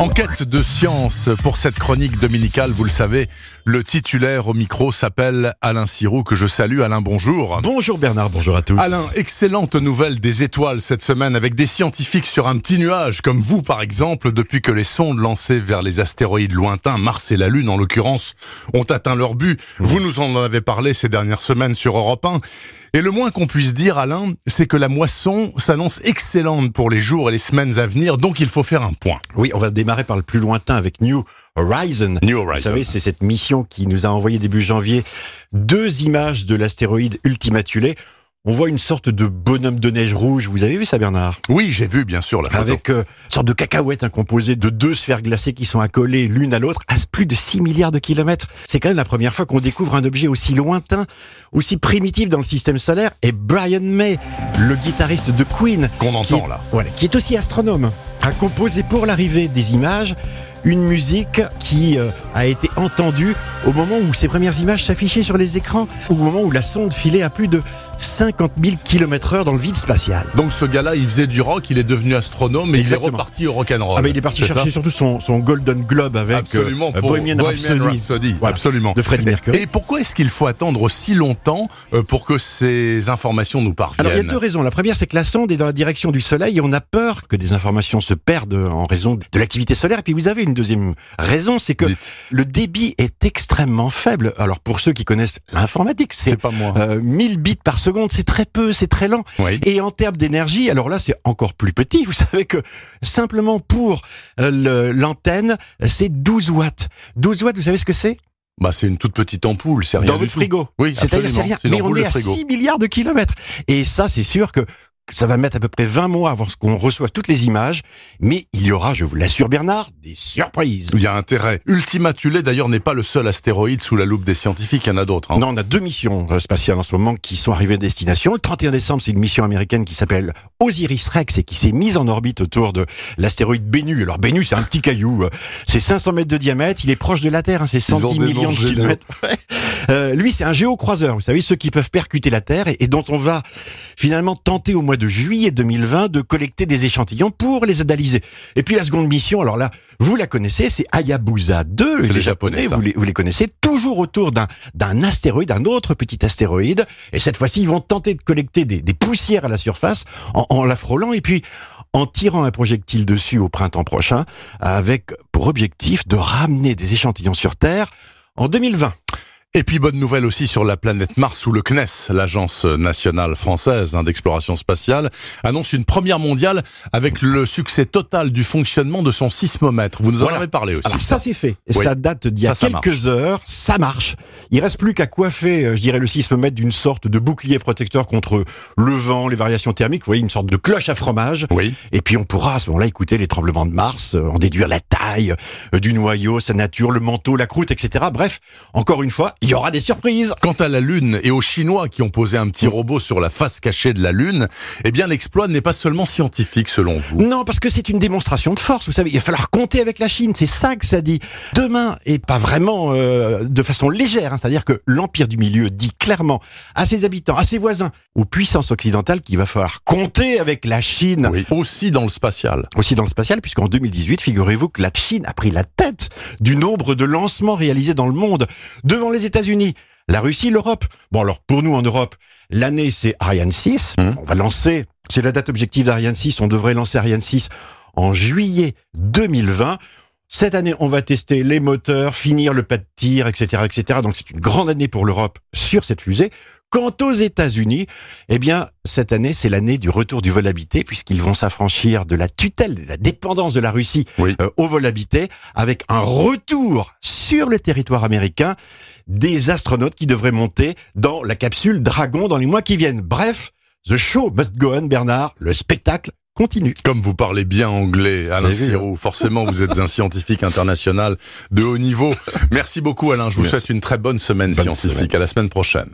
Enquête de science pour cette chronique dominicale, vous le savez, le titulaire au micro s'appelle Alain Sirou, que je salue. Alain, bonjour. Bonjour Bernard, bonjour à tous. Alain, excellente nouvelle des étoiles cette semaine avec des scientifiques sur un petit nuage, comme vous par exemple, depuis que les sondes lancées vers les astéroïdes lointains, Mars et la Lune en l'occurrence, ont atteint leur but. Vous nous en avez parlé ces dernières semaines sur Europe 1. Et le moins qu'on puisse dire, Alain, c'est que la moisson s'annonce excellente pour les jours et les semaines à venir, donc il faut faire un point. Oui, on va démarrer par le plus lointain avec New Horizon. New Horizon. Vous savez, c'est cette mission qui nous a envoyé début janvier deux images de l'astéroïde Ultimatulé. On voit une sorte de bonhomme de neige rouge. Vous avez vu ça, Bernard? Oui, j'ai vu, bien sûr, la photo. Avec euh, une sorte de cacahuète hein, composée de deux sphères glacées qui sont accolées l'une à l'autre à plus de 6 milliards de kilomètres. C'est quand même la première fois qu'on découvre un objet aussi lointain, aussi primitif dans le système solaire. Et Brian May, le guitariste de Queen, Qu'on entend est- là. voilà, qui est aussi astronome, a composé pour l'arrivée des images une musique qui euh, a été entendue au moment où ces premières images s'affichaient sur les écrans, au moment où la sonde filait à plus de 50 000 km heure dans le vide spatial. Donc ce gars-là, il faisait du rock, il est devenu astronome et Exactement. il est reparti au rock'n'roll. Ah bah il est parti chercher surtout son, son Golden Globe avec Absolument, euh, pour Bohemian, Rhapsody, Rhapsody, Voilà, absolument. de Freddie Mercury. Et pourquoi est-ce qu'il faut attendre si longtemps euh, pour que ces informations nous parviennent Alors il y a deux raisons. La première, c'est que la sonde est dans la direction du Soleil et on a peur que des informations se perdent en raison de l'activité solaire. Et puis vous avez une deuxième raison, c'est que Dites. le débit est extrêmement faible. Alors pour ceux qui connaissent l'informatique, C'est pas moi. euh, 1000 bits par seconde, c'est très peu, c'est très lent. Oui. Et en termes d'énergie, alors là, c'est encore plus petit. Vous savez que simplement pour euh, l'antenne, c'est 12 watts. 12 watts, vous savez ce que c'est? Bah c'est une toute petite ampoule, c'est rien Dans votre frigo. Oui, C'est-à-dire, c'est rien. Une Mais on est à frigo. 6 milliards de kilomètres. Et ça, c'est sûr que ça va mettre à peu près 20 mois avant qu'on reçoive toutes les images. Mais il y aura, je vous l'assure Bernard, des surprises. Il y a intérêt. Ultimatulé d'ailleurs n'est pas le seul astéroïde sous la loupe des scientifiques, il y en a d'autres. hein. Non, on a deux missions euh, spatiales en ce moment qui sont arrivées à destination. Le 31 décembre, c'est une mission américaine qui s'appelle Osiris-Rex et qui s'est mise en orbite autour de l'astéroïde Bennu. Alors Bennu, c'est un petit caillou. euh, C'est 500 mètres de diamètre. Il est proche de la Terre. hein, c'est Ils ont 110 des millions de kilomètres. Euh, lui, c'est un géocroiseur. Vous savez, ceux qui peuvent percuter la Terre et, et dont on va finalement tenter au mois de juillet 2020 de collecter des échantillons pour les analyser. Et puis la seconde mission, alors là, vous la connaissez, c'est Hayabusa 2. C'est les Japonais, ça. vous les, vous les connaissez, toujours autour d'un d'un astéroïde, un autre petit astéroïde. Et cette fois-ci, ils vont tenter de collecter des, des poussières à la surface en, en la frôlant et puis en tirant un projectile dessus au printemps prochain, avec pour objectif de ramener des échantillons sur Terre en 2020. Et puis bonne nouvelle aussi sur la planète Mars où le CNES, l'agence nationale française hein, d'exploration spatiale, annonce une première mondiale avec le succès total du fonctionnement de son sismomètre. Vous nous en Voilà. avez parlé aussi. Alors ça c'est fait. Oui. Ça date d'il y a Ça, ça quelques heures. Ça marche. Il reste plus qu'à coiffer, euh, je dirais, le sismomètre d'une sorte de bouclier protecteur contre le vent, les variations thermiques. Vous voyez, une sorte de cloche à fromage. Oui. Et puis on pourra à ce moment-là écouter les tremblements de Mars, euh, en déduire la taille euh, du noyau, sa nature, le manteau, la croûte, etc. Bref, encore une fois, il y aura des surprises. Quant à la Lune et aux Chinois qui ont posé un petit robot sur la face cachée de la Lune, eh bien l'exploit n'est pas seulement scientifique selon vous. Non, parce que c'est une démonstration de force. Vous savez, il va falloir compter avec la Chine. C'est ça que ça dit. Demain, et pas vraiment euh, de façon légère. hein. C'est-à-dire que l'Empire du Milieu dit clairement à ses habitants, à ses voisins, aux puissances occidentales qu'il va falloir compter avec la Chine. Oui. Aussi dans le spatial. Aussi dans le spatial, puisqu'en 2018, figurez-vous que la Chine a pris la tête du nombre de lancements réalisés dans le monde, devant les États-Unis, la Russie, l'Europe. Bon, alors pour nous en Europe, l'année c'est Ariane 6. Mhm. On va lancer, c'est la date objective d'Ariane 6, on devrait lancer Ariane 6 en juillet 2020. Cette année, on va tester les moteurs, finir le pas de tir, etc., etc. Donc c'est une grande année pour l'Europe sur cette fusée. Quant aux États-Unis, eh bien, cette année, c'est l'année du retour du vol habité, puisqu'ils vont s'affranchir de la tutelle, de la dépendance de la Russie Oui. euh, au vol habité, avec un retour sur le territoire américain des astronautes qui devraient monter dans la capsule Dragon dans les mois qui viennent. Bref, the show must go on, Bernard. Le spectacle continue. Comme vous parlez bien anglais, Alain hein. Sirou, forcément vous êtes un scientifique international de haut niveau. Merci beaucoup Alain, je vous Merci. souhaite une très bonne semaine Bonne scientifique. semaine. À la semaine prochaine.